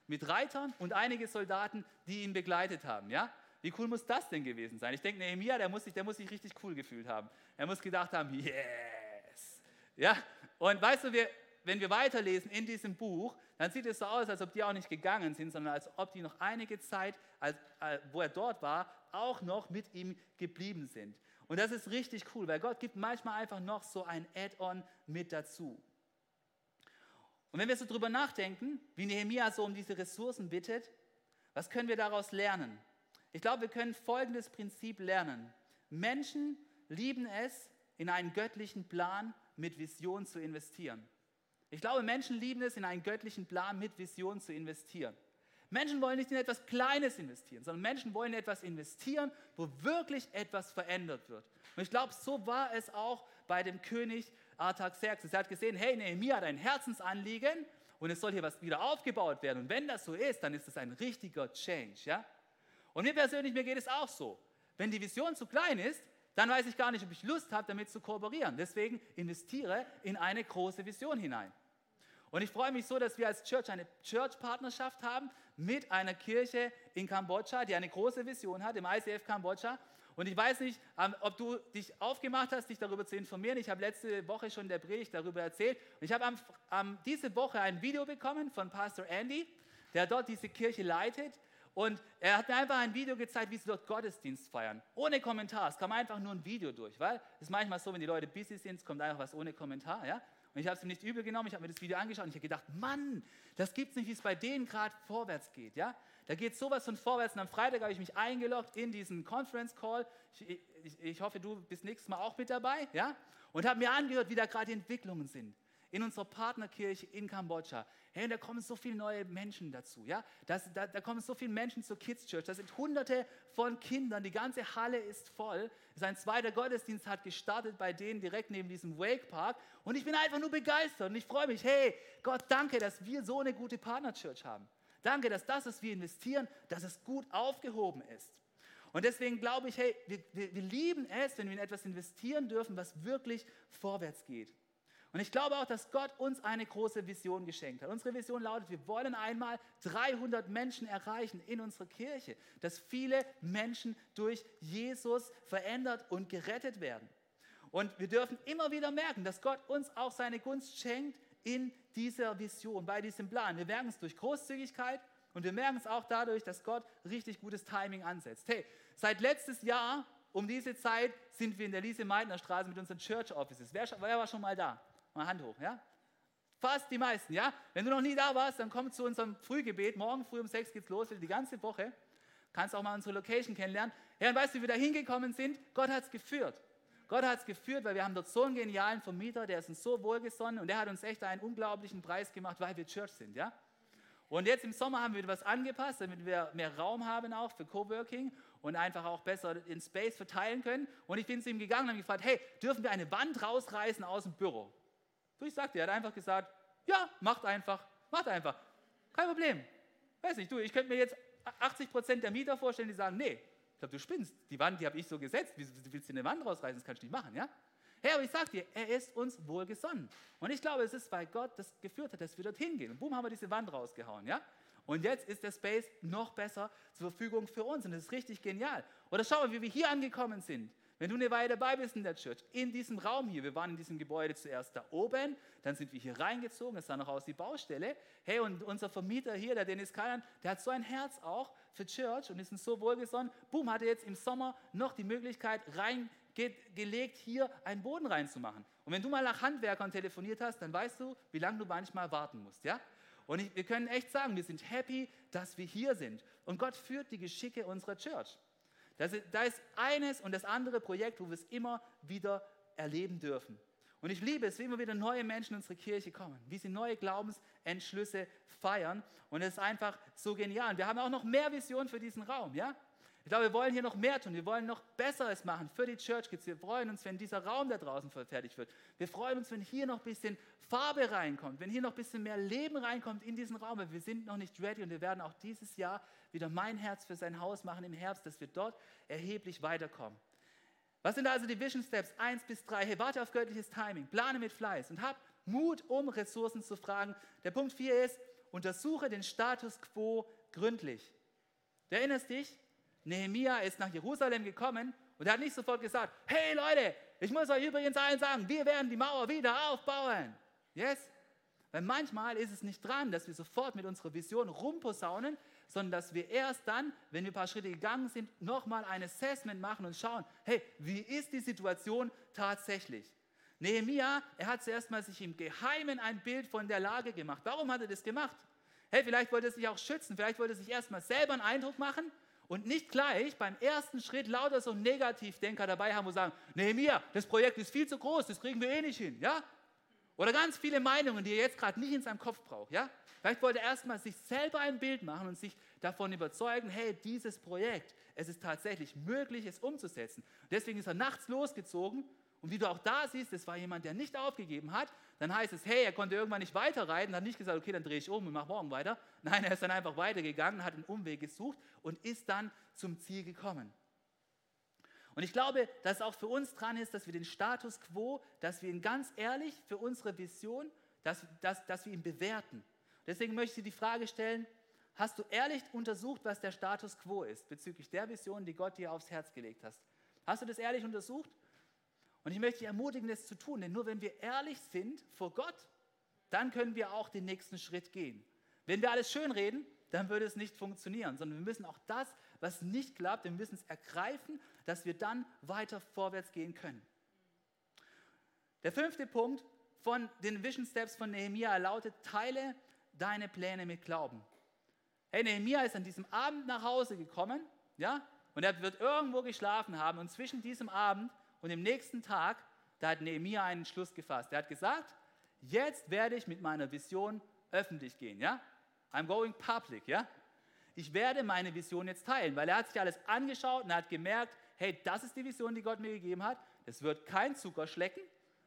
mit Reitern und einige Soldaten, die ihn begleitet haben, ja? Wie cool muss das denn gewesen sein? Ich denke, Nehemiah, der muss, sich, der muss sich richtig cool gefühlt haben. Er muss gedacht haben, yes. Ja? Und weißt du, wir, wenn wir weiterlesen in diesem Buch, dann sieht es so aus, als ob die auch nicht gegangen sind, sondern als ob die noch einige Zeit, als, als, wo er dort war, auch noch mit ihm geblieben sind. Und das ist richtig cool, weil Gott gibt manchmal einfach noch so ein Add-on mit dazu. Und wenn wir so drüber nachdenken, wie Nehemiah so um diese Ressourcen bittet, was können wir daraus lernen? Ich glaube, wir können folgendes Prinzip lernen. Menschen lieben es, in einen göttlichen Plan mit Vision zu investieren. Ich glaube, Menschen lieben es, in einen göttlichen Plan mit Vision zu investieren. Menschen wollen nicht in etwas Kleines investieren, sondern Menschen wollen in etwas investieren, wo wirklich etwas verändert wird. Und ich glaube, so war es auch bei dem König Artaxerxes. Er hat gesehen, hey, Nehemiah hat ein Herzensanliegen und es soll hier was wieder aufgebaut werden. Und wenn das so ist, dann ist es ein richtiger Change. Ja? Und mir persönlich, mir geht es auch so. Wenn die Vision zu klein ist, dann weiß ich gar nicht, ob ich Lust habe, damit zu kooperieren. Deswegen investiere in eine große Vision hinein. Und ich freue mich so, dass wir als Church eine Church-Partnerschaft haben mit einer Kirche in Kambodscha, die eine große Vision hat, im ICF Kambodscha. Und ich weiß nicht, ähm, ob du dich aufgemacht hast, dich darüber zu informieren. Ich habe letzte Woche schon der Predigt darüber erzählt. Und ich habe diese Woche ein Video bekommen von Pastor Andy, der dort diese Kirche leitet. Und er hat mir einfach ein Video gezeigt, wie sie dort Gottesdienst feiern. Ohne Kommentar. Es kam einfach nur ein Video durch, weil es ist manchmal so, wenn die Leute busy sind, es kommt einfach was ohne Kommentar. Ja? Und ich habe es ihm nicht übel genommen, ich habe mir das Video angeschaut und ich habe gedacht, Mann, das gibt es nicht, wie es bei denen gerade vorwärts geht. Ja? Da geht sowas von vorwärts. Und am Freitag habe ich mich eingeloggt in diesen Conference Call. Ich, ich, ich hoffe, du bist nächstes Mal auch mit dabei. Ja? Und habe mir angehört, wie da gerade die Entwicklungen sind in unserer Partnerkirche in Kambodscha. Hey, da kommen so viele neue Menschen dazu. Ja? Das, da, da kommen so viele Menschen zur Kids Church. Da sind hunderte von Kindern. Die ganze Halle ist voll. Sein zweiter Gottesdienst hat gestartet bei denen direkt neben diesem Wake Park. Und ich bin einfach nur begeistert. Und ich freue mich. Hey, Gott, danke, dass wir so eine gute Partnerchurch haben. Danke, dass das, was wir investieren, dass es gut aufgehoben ist. Und deswegen glaube ich, hey, wir, wir, wir lieben es, wenn wir in etwas investieren dürfen, was wirklich vorwärts geht. Und ich glaube auch, dass Gott uns eine große Vision geschenkt hat. Unsere Vision lautet, wir wollen einmal 300 Menschen erreichen in unserer Kirche, dass viele Menschen durch Jesus verändert und gerettet werden. Und wir dürfen immer wieder merken, dass Gott uns auch seine Gunst schenkt in dieser Vision, bei diesem Plan. Wir merken es durch Großzügigkeit und wir merken es auch dadurch, dass Gott richtig gutes Timing ansetzt. Hey, seit letztes Jahr um diese Zeit sind wir in der Lise-Meitner Straße mit unseren Church Offices. Wer, wer war schon mal da? Mal Hand hoch, ja? Fast die meisten, ja? Wenn du noch nie da warst, dann komm zu unserem Frühgebet. Morgen früh um sechs geht's los, die ganze Woche. Kannst auch mal unsere Location kennenlernen. Ja, und weißt du, wie wir da hingekommen sind? Gott hat es geführt. Gott hat es geführt, weil wir haben dort so einen genialen Vermieter, der ist uns so wohlgesonnen und der hat uns echt einen unglaublichen Preis gemacht, weil wir Church sind, ja? Und jetzt im Sommer haben wir etwas angepasst, damit wir mehr Raum haben auch für Coworking und einfach auch besser den Space verteilen können. Und ich bin zu ihm gegangen und habe gefragt, hey, dürfen wir eine Wand rausreißen aus dem Büro? Ich sagte, er hat einfach gesagt, ja, macht einfach, macht einfach. Kein Problem. Weiß nicht, du, ich könnte mir jetzt 80 Prozent der Mieter vorstellen, die sagen, nee, ich glaube, du spinnst. Die Wand, die habe ich so gesetzt. Wie willst du eine Wand rausreißen? Das kannst du nicht machen, ja? Hey, aber ich sage dir, er ist uns wohlgesonnen. Und ich glaube, es ist, weil Gott das geführt hat, dass wir dorthin gehen. Und boom, haben wir diese Wand rausgehauen, ja? Und jetzt ist der Space noch besser zur Verfügung für uns. Und das ist richtig genial. Oder schau mal, wie wir hier angekommen sind. Wenn du eine Weile dabei bist in der Church, in diesem Raum hier, wir waren in diesem Gebäude zuerst da oben, dann sind wir hier reingezogen, es sah noch aus wie Baustelle. Hey, und unser Vermieter hier, der Dennis Kalan, der hat so ein Herz auch für Church und ist uns so wohlgesonnen. Boom, hat er jetzt im Sommer noch die Möglichkeit reingelegt, hier einen Boden reinzumachen. Und wenn du mal nach Handwerkern telefoniert hast, dann weißt du, wie lange du manchmal warten musst, ja? Und ich, wir können echt sagen, wir sind happy, dass wir hier sind. Und Gott führt die Geschicke unserer Church. Das ist, da ist eines und das andere Projekt, wo wir es immer wieder erleben dürfen. Und ich liebe es, wie immer wieder neue Menschen in unsere Kirche kommen, wie sie neue Glaubensentschlüsse feiern. Und es ist einfach so genial. Und wir haben auch noch mehr Visionen für diesen Raum, ja? Ich glaube, wir wollen hier noch mehr tun. Wir wollen noch Besseres machen für die Church Kids. Wir freuen uns, wenn dieser Raum da draußen fertig wird. Wir freuen uns, wenn hier noch ein bisschen Farbe reinkommt, wenn hier noch ein bisschen mehr Leben reinkommt in diesen Raum. wir sind noch nicht ready und wir werden auch dieses Jahr wieder mein Herz für sein Haus machen im Herbst, dass wir dort erheblich weiterkommen. Was sind also die Vision Steps 1 bis 3? Hey, warte auf göttliches Timing, plane mit Fleiß und hab Mut, um Ressourcen zu fragen. Der Punkt 4 ist, untersuche den Status quo gründlich. Du erinnerst dich? Nehemia ist nach Jerusalem gekommen und er hat nicht sofort gesagt, hey Leute, ich muss euch übrigens allen sagen, wir werden die Mauer wieder aufbauen. Yes? Weil manchmal ist es nicht dran, dass wir sofort mit unserer Vision rumposaunen, sondern dass wir erst dann, wenn wir ein paar Schritte gegangen sind, nochmal ein Assessment machen und schauen, hey, wie ist die Situation tatsächlich? Nehemia, er hat zuerst mal sich im Geheimen ein Bild von der Lage gemacht. Warum hat er das gemacht? Hey, vielleicht wollte er sich auch schützen, vielleicht wollte er sich erstmal selber einen Eindruck machen und nicht gleich beim ersten Schritt lauter so Negativdenker dabei haben und sagen, Nehemia, das Projekt ist viel zu groß, das kriegen wir eh nicht hin, ja? Oder ganz viele Meinungen, die er jetzt gerade nicht in seinem Kopf braucht, ja? Vielleicht wollte er erstmal sich selber ein Bild machen und sich davon überzeugen, hey, dieses Projekt, es ist tatsächlich möglich, es umzusetzen. Deswegen ist er nachts losgezogen und wie du auch da siehst, es war jemand, der nicht aufgegeben hat. Dann heißt es, hey, er konnte irgendwann nicht weiterreiten, hat nicht gesagt, okay, dann drehe ich um und mache morgen weiter. Nein, er ist dann einfach weitergegangen, hat einen Umweg gesucht und ist dann zum Ziel gekommen. Und ich glaube, dass es auch für uns dran ist, dass wir den Status quo, dass wir ihn ganz ehrlich für unsere Vision, dass, dass, dass wir ihn bewerten. Deswegen möchte ich dir die Frage stellen, hast du ehrlich untersucht, was der Status quo ist bezüglich der Vision, die Gott dir aufs Herz gelegt hast? Hast du das ehrlich untersucht? Und ich möchte dich ermutigen, das zu tun, denn nur wenn wir ehrlich sind vor Gott, dann können wir auch den nächsten Schritt gehen. Wenn wir alles schön reden, dann würde es nicht funktionieren, sondern wir müssen auch das, was nicht klappt, wir müssen es ergreifen, dass wir dann weiter vorwärts gehen können. Der fünfte Punkt von den Vision Steps von Nehemiah lautet, teile deine Pläne mit Glauben. Hey, Nehemiah ist an diesem Abend nach Hause gekommen, ja, und er wird irgendwo geschlafen haben und zwischen diesem Abend und im nächsten Tag, da hat Nehemiah einen Schluss gefasst. Er hat gesagt, jetzt werde ich mit meiner Vision öffentlich gehen, ja? I'm going public, ja? Ich werde meine Vision jetzt teilen, weil er hat sich alles angeschaut und hat gemerkt, hey, das ist die Vision, die Gott mir gegeben hat. Es wird kein Zuckerschlecken,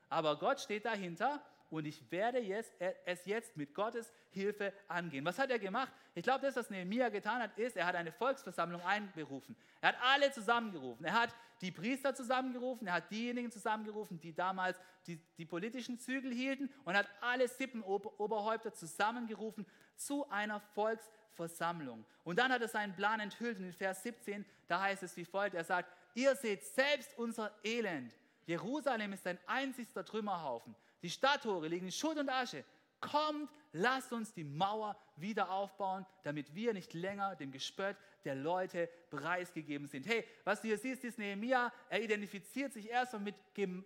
aber Gott steht dahinter und ich werde jetzt, es jetzt mit Gottes Hilfe angehen. Was hat er gemacht? Ich glaube, das, was Nehemiah getan hat, ist, er hat eine Volksversammlung einberufen. Er hat alle zusammengerufen. Er hat die Priester zusammengerufen, er hat diejenigen zusammengerufen, die damals die, die politischen Zügel hielten und hat alle Sippenoberhäupter zusammengerufen zu einer Volksversammlung. Und dann hat er seinen Plan enthüllt in Vers 17, da heißt es wie folgt, er sagt, ihr seht selbst unser Elend. Jerusalem ist ein einzigster Trümmerhaufen. Die Stadttore liegen in Schutt und Asche. Kommt, lasst uns die Mauer wieder aufbauen, damit wir nicht länger dem Gespött der Leute preisgegeben sind. Hey, was du hier siehst, ist Nehemiah, er identifiziert sich erstmal mit,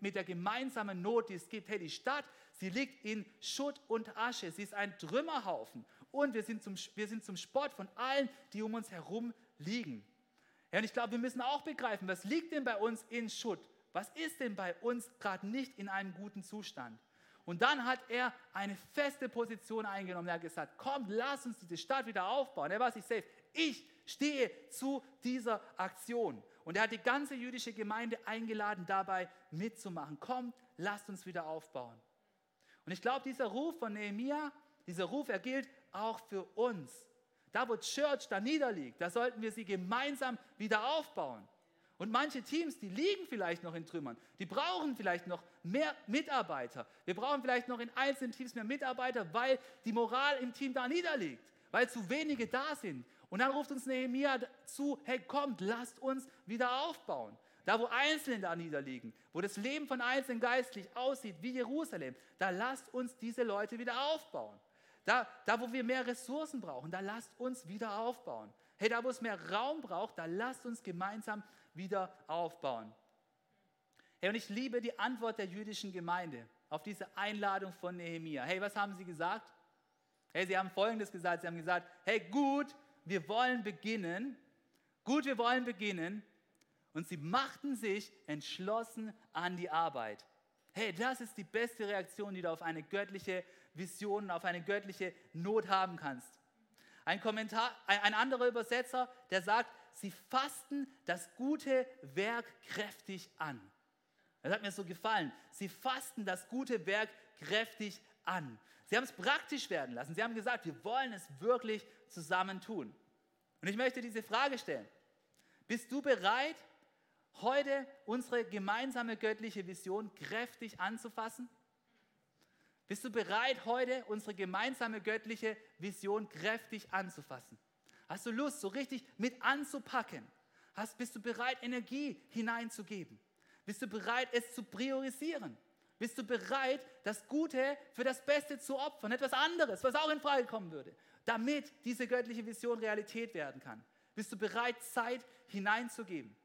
mit der gemeinsamen Not, die es gibt. Hey, die Stadt, sie liegt in Schutt und Asche, sie ist ein Trümmerhaufen und wir sind zum, wir sind zum Sport von allen, die um uns herum liegen. Ja, und ich glaube, wir müssen auch begreifen, was liegt denn bei uns in Schutt? Was ist denn bei uns gerade nicht in einem guten Zustand? Und dann hat er eine feste Position eingenommen. Er hat gesagt, komm, lass uns diese Stadt wieder aufbauen. Er war sich safe. Ich stehe zu dieser Aktion. Und er hat die ganze jüdische Gemeinde eingeladen, dabei mitzumachen. Komm, lasst uns wieder aufbauen. Und ich glaube, dieser Ruf von Nehemiah, dieser Ruf, er gilt auch für uns. Da, wo Church da niederliegt, da sollten wir sie gemeinsam wieder aufbauen. Und manche Teams, die liegen vielleicht noch in Trümmern. Die brauchen vielleicht noch mehr Mitarbeiter. Wir brauchen vielleicht noch in einzelnen Teams mehr Mitarbeiter, weil die Moral im Team da niederliegt, weil zu wenige da sind. Und dann ruft uns Nehemiah zu, hey kommt, lasst uns wieder aufbauen. Da, wo Einzelne da niederliegen, wo das Leben von Einzelnen geistlich aussieht wie Jerusalem, da lasst uns diese Leute wieder aufbauen. Da, da, wo wir mehr Ressourcen brauchen, da lasst uns wieder aufbauen. Hey, da, wo es mehr Raum braucht, da lasst uns gemeinsam wieder aufbauen. Hey, und ich liebe die Antwort der jüdischen Gemeinde auf diese Einladung von Nehemia. Hey, was haben sie gesagt? Hey, sie haben Folgendes gesagt. Sie haben gesagt, hey, gut, wir wollen beginnen. Gut, wir wollen beginnen. Und sie machten sich entschlossen an die Arbeit. Hey, das ist die beste Reaktion, die du auf eine göttliche Vision, auf eine göttliche Not haben kannst. Ein, Kommentar, ein anderer Übersetzer, der sagt, sie fassten das gute Werk kräftig an. Das hat mir so gefallen. Sie fassten das gute Werk kräftig an. Sie haben es praktisch werden lassen. Sie haben gesagt, wir wollen es wirklich zusammen tun. Und ich möchte diese Frage stellen. Bist du bereit, heute unsere gemeinsame göttliche Vision kräftig anzufassen? Bist du bereit, heute unsere gemeinsame göttliche Vision kräftig anzufassen? Hast du Lust, so richtig mit anzupacken? Hast, bist du bereit, Energie hineinzugeben? Bist du bereit, es zu priorisieren? Bist du bereit, das Gute für das Beste zu opfern? Etwas anderes, was auch in Frage kommen würde, damit diese göttliche Vision Realität werden kann. Bist du bereit, Zeit hineinzugeben?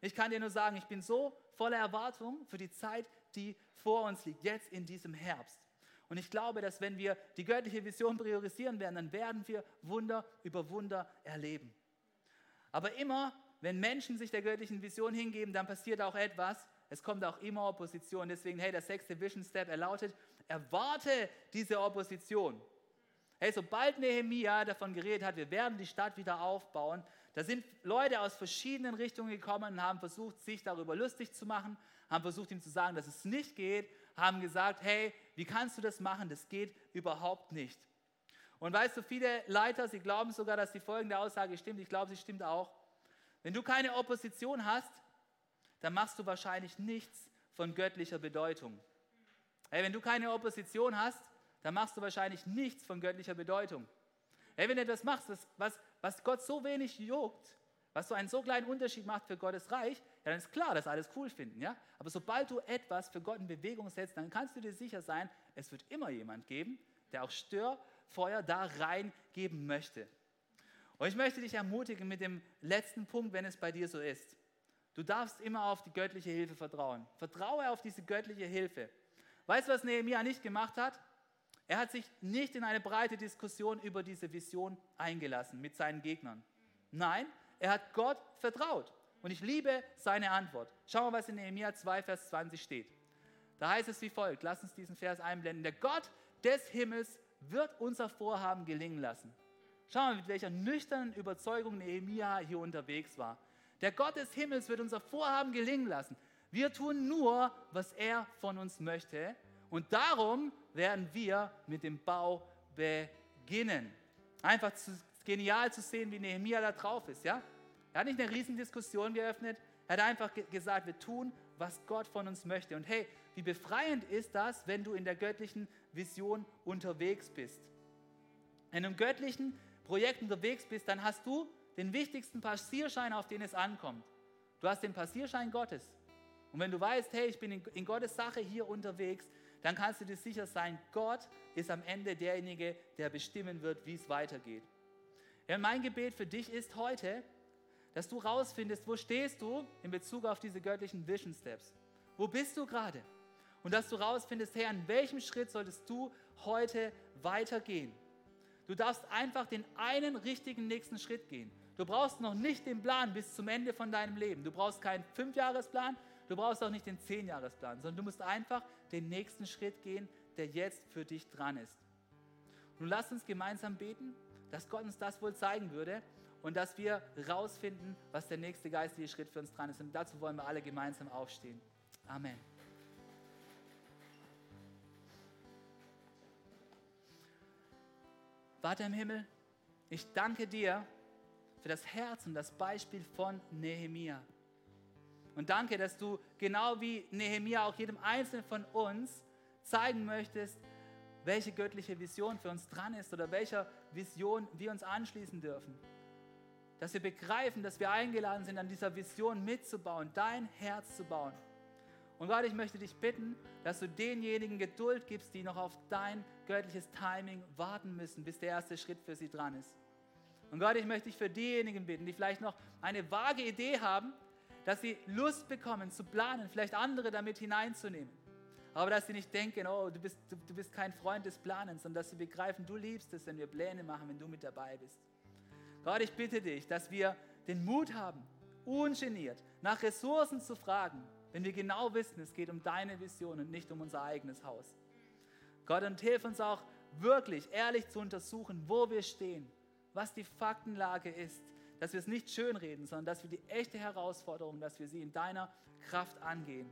Ich kann dir nur sagen, ich bin so voller Erwartung für die Zeit, die vor uns liegt, jetzt in diesem Herbst. Und ich glaube, dass wenn wir die göttliche Vision priorisieren werden, dann werden wir Wunder über Wunder erleben. Aber immer, wenn Menschen sich der göttlichen Vision hingeben, dann passiert auch etwas. Es kommt auch immer Opposition. Deswegen, hey, der sechste Vision Step, er lautet, erwarte diese Opposition. Hey, sobald Nehemia davon geredet hat, wir werden die Stadt wieder aufbauen, da sind Leute aus verschiedenen Richtungen gekommen und haben versucht, sich darüber lustig zu machen, haben versucht, ihm zu sagen, dass es nicht geht, haben gesagt, hey, wie kannst du das machen? Das geht überhaupt nicht. Und weißt du, viele Leiter, sie glauben sogar, dass die folgende Aussage stimmt. Ich glaube, sie stimmt auch. Wenn du keine Opposition hast, dann machst du wahrscheinlich nichts von göttlicher Bedeutung. Hey, wenn du keine Opposition hast, dann machst du wahrscheinlich nichts von göttlicher Bedeutung. Hey, wenn du etwas machst, was, was, was Gott so wenig juckt, was so einen so kleinen Unterschied macht für Gottes Reich, ja, dann ist klar, dass alles cool finden. Ja? Aber sobald du etwas für Gott in Bewegung setzt, dann kannst du dir sicher sein, es wird immer jemand geben, der auch Störfeuer da reingeben möchte. Und ich möchte dich ermutigen mit dem letzten Punkt, wenn es bei dir so ist. Du darfst immer auf die göttliche Hilfe vertrauen. Vertraue auf diese göttliche Hilfe. Weißt du, was Nehemiah nicht gemacht hat? Er hat sich nicht in eine breite Diskussion über diese Vision eingelassen mit seinen Gegnern. Nein, er hat Gott vertraut. Und ich liebe seine Antwort. Schauen wir, was in Nehemiah 2, Vers 20 steht. Da heißt es wie folgt. Lass uns diesen Vers einblenden. Der Gott des Himmels wird unser Vorhaben gelingen lassen. Schauen wir, mit welcher nüchternen Überzeugung Nehemiah hier unterwegs war. Der Gott des Himmels wird unser Vorhaben gelingen lassen. Wir tun nur, was er von uns möchte. Und darum werden wir mit dem Bau beginnen. Einfach zu, genial zu sehen, wie Nehemiah da drauf ist. Ja? Er hat nicht eine riesen Diskussion geöffnet. Er hat einfach gesagt, wir tun, was Gott von uns möchte. Und hey, wie befreiend ist das, wenn du in der göttlichen Vision unterwegs bist. In einem göttlichen Projekt unterwegs bist, dann hast du den wichtigsten Passierschein, auf den es ankommt. Du hast den Passierschein Gottes. Und wenn du weißt, hey, ich bin in, Gottes Sache hier unterwegs, dann kannst du dir sicher sein, Gott ist am Ende derjenige, der bestimmen wird, wie es weitergeht. Ja, mein Gebet für dich ist heute, dass du rausfindest, wo stehst du in Bezug auf diese göttlichen Vision Steps? Wo bist du gerade? Und dass du rausfindest, hey, an welchem Schritt solltest du heute weitergehen? Du darfst einfach den einen richtigen nächsten Schritt gehen. Du brauchst noch nicht den Plan bis zum Ende von deinem Leben. Du brauchst keinen Fünfjahresplan, du brauchst auch nicht den Zehnjahresplan, sondern du musst einfach den nächsten Schritt gehen, der jetzt für dich dran ist. Nun lass uns gemeinsam beten, dass Gott uns das wohl zeigen würde und dass wir rausfinden, was der nächste geistliche Schritt für uns dran ist. Und dazu wollen wir alle gemeinsam aufstehen. Amen. Vater im Himmel, ich danke dir für das Herz und das Beispiel von Nehemia. Und danke, dass du genau wie Nehemia auch jedem Einzelnen von uns zeigen möchtest, welche göttliche Vision für uns dran ist oder welcher Vision wir uns anschließen dürfen. Dass wir begreifen, dass wir eingeladen sind, an dieser Vision mitzubauen, dein Herz zu bauen. Und Gott, ich möchte dich bitten, dass du denjenigen Geduld gibst, die noch auf dein göttliches Timing warten müssen, bis der erste Schritt für sie dran ist. Und Gott, ich möchte dich für diejenigen bitten, die vielleicht noch eine vage Idee haben, dass sie Lust bekommen zu planen, vielleicht andere damit hineinzunehmen. Aber dass sie nicht denken, oh, du bist, du, du bist kein Freund des Planens, sondern dass sie begreifen, du liebst es, wenn wir Pläne machen, wenn du mit dabei bist. Gott, ich bitte dich, dass wir den Mut haben, ungeniert nach Ressourcen zu fragen, wenn wir genau wissen, es geht um deine Vision und nicht um unser eigenes Haus. Gott, und hilf uns auch wirklich ehrlich zu untersuchen, wo wir stehen, was die Faktenlage ist, dass wir es nicht schönreden, sondern dass wir die echte Herausforderung, dass wir sie in deiner Kraft angehen.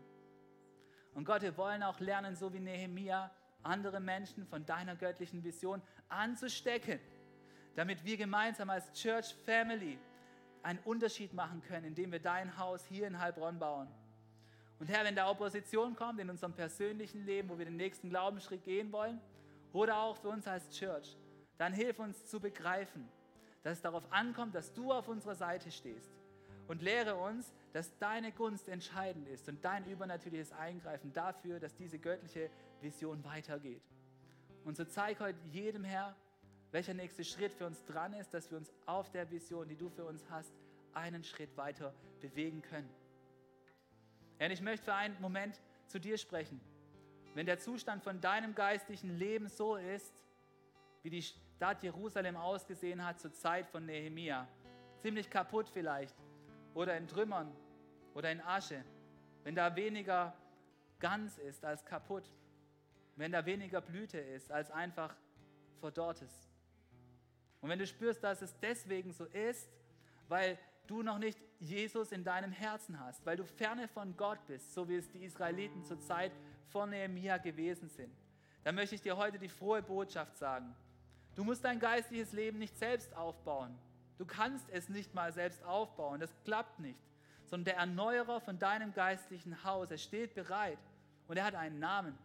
Und Gott, wir wollen auch lernen, so wie Nehemia, andere Menschen von deiner göttlichen Vision anzustecken, damit wir gemeinsam als Church Family einen Unterschied machen können, indem wir dein Haus hier in Heilbronn bauen. Und Herr, wenn da Opposition kommt in unserem persönlichen Leben, wo wir den nächsten Glaubensschritt gehen wollen, oder auch für uns als Church, dann hilf uns zu begreifen, dass es darauf ankommt, dass du auf unserer Seite stehst. Und lehre uns, dass deine Gunst entscheidend ist und dein übernatürliches Eingreifen dafür, dass diese göttliche Vision weitergeht. Und so zeig heute jedem Herr, welcher nächste Schritt für uns dran ist, dass wir uns auf der Vision, die du für uns hast, einen Schritt weiter bewegen können. Herr, ich möchte für einen Moment zu dir sprechen. Wenn der Zustand von deinem geistlichen Leben so ist, wie die Stadt Jerusalem ausgesehen hat zur Zeit von Nehemia, ziemlich kaputt vielleicht. Oder in Trümmern. Oder in Asche, wenn da weniger ganz ist als kaputt, wenn da weniger Blüte ist als einfach verdorrtes. Und wenn du spürst, dass es deswegen so ist, weil du noch nicht Jesus in deinem Herzen hast, weil du ferne von Gott bist, so wie es die Israeliten zur Zeit von Nehemiah gewesen sind, dann möchte ich dir heute die frohe Botschaft sagen. Du musst dein geistliches Leben nicht selbst aufbauen. Du kannst es nicht mal selbst aufbauen. Das klappt nicht. Sondern der Erneuerer von deinem geistlichen Haus, er steht bereit und er hat einen Namen.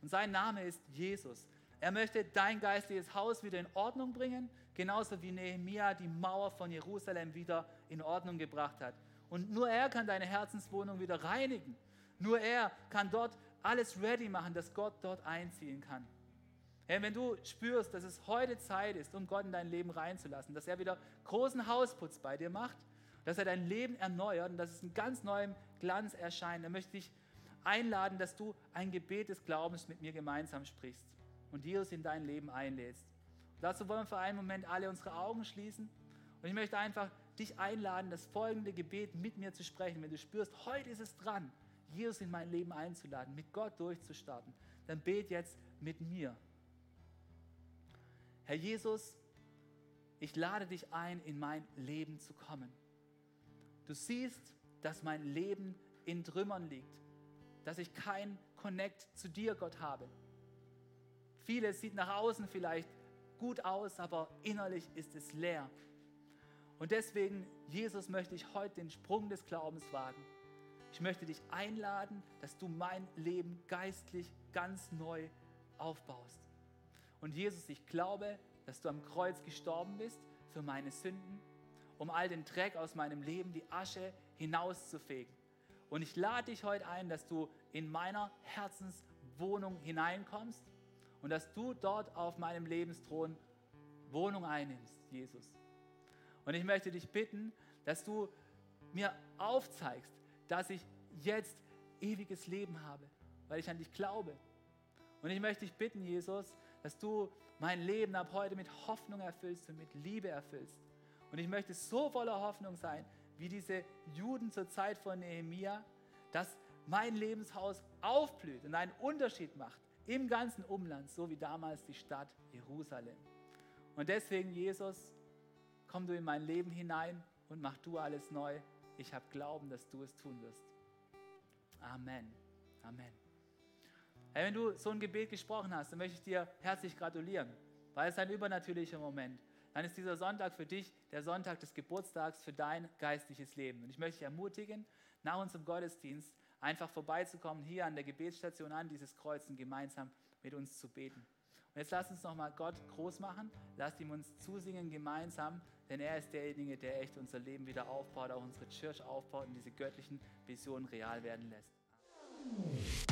Und sein Name ist Jesus. Er möchte dein geistliches Haus wieder in Ordnung bringen, genauso wie Nehemia die Mauer von Jerusalem wieder in Ordnung gebracht hat. Und nur er kann deine Herzenswohnung wieder reinigen. Nur er kann dort alles ready machen, dass Gott dort einziehen kann. Hey, wenn du spürst, dass es heute Zeit ist, um Gott in dein Leben reinzulassen, dass er wieder großen Hausputz bei dir macht, dass er dein Leben erneuert und dass es in ganz neuem Glanz erscheint, dann möchte ich einladen, dass du ein Gebet des Glaubens mit mir gemeinsam sprichst und Jesus in dein Leben einlädst. Und dazu wollen wir für einen Moment alle unsere Augen schließen und ich möchte einfach dich einladen, das folgende Gebet mit mir zu sprechen. Wenn du spürst, heute ist es dran, Jesus in mein Leben einzuladen, mit Gott durchzustarten, dann bet jetzt mit mir. Herr Jesus, ich lade dich ein, in mein Leben zu kommen. Du siehst, dass mein Leben in Trümmern liegt, dass ich kein Connect zu dir, Gott, habe. Vieles sieht nach außen vielleicht gut aus, aber innerlich ist es leer. Und deswegen, Jesus, möchte ich heute den Sprung des Glaubens wagen. Ich möchte dich einladen, dass du mein Leben geistlich ganz neu aufbaust. Und Jesus, ich glaube, dass du am Kreuz gestorben bist für meine Sünden, um all den Dreck aus meinem Leben, die Asche hinauszufegen. Und ich lade dich heute ein, dass du in meiner Herzenswohnung hineinkommst und dass du dort auf meinem Lebensthron Wohnung einnimmst, Jesus. Und ich möchte dich bitten, dass du mir aufzeigst, dass ich jetzt ewiges Leben habe, weil ich an dich glaube. Und ich möchte dich bitten, Jesus, dass du mein Leben ab heute mit Hoffnung erfüllst und mit Liebe erfüllst. Und ich möchte so voller Hoffnung sein, wie diese Juden zur Zeit von Nehemia, dass mein Lebenshaus aufblüht und einen Unterschied macht im ganzen Umland, so wie damals die Stadt Jerusalem. Und deswegen, Jesus, komm du in mein Leben hinein und mach du alles neu. Ich habe Glauben, dass du es tun wirst. Amen. Amen. Hey, wenn du so ein Gebet gesprochen hast, dann möchte ich dir herzlich gratulieren, weil es ein übernatürlicher Moment. Dann ist dieser Sonntag für dich der Sonntag des Geburtstags für dein geistliches Leben. Und ich möchte dich ermutigen, nach unserem Gottesdienst einfach vorbeizukommen, hier an der Gebetsstation an dieses Kreuzen gemeinsam mit uns zu beten. Und jetzt lass uns nochmal Gott groß machen, lass ihm uns zusingen gemeinsam, denn er ist derjenige, der echt unser Leben wieder aufbaut, auch unsere Church aufbaut und diese göttlichen Visionen real werden lässt.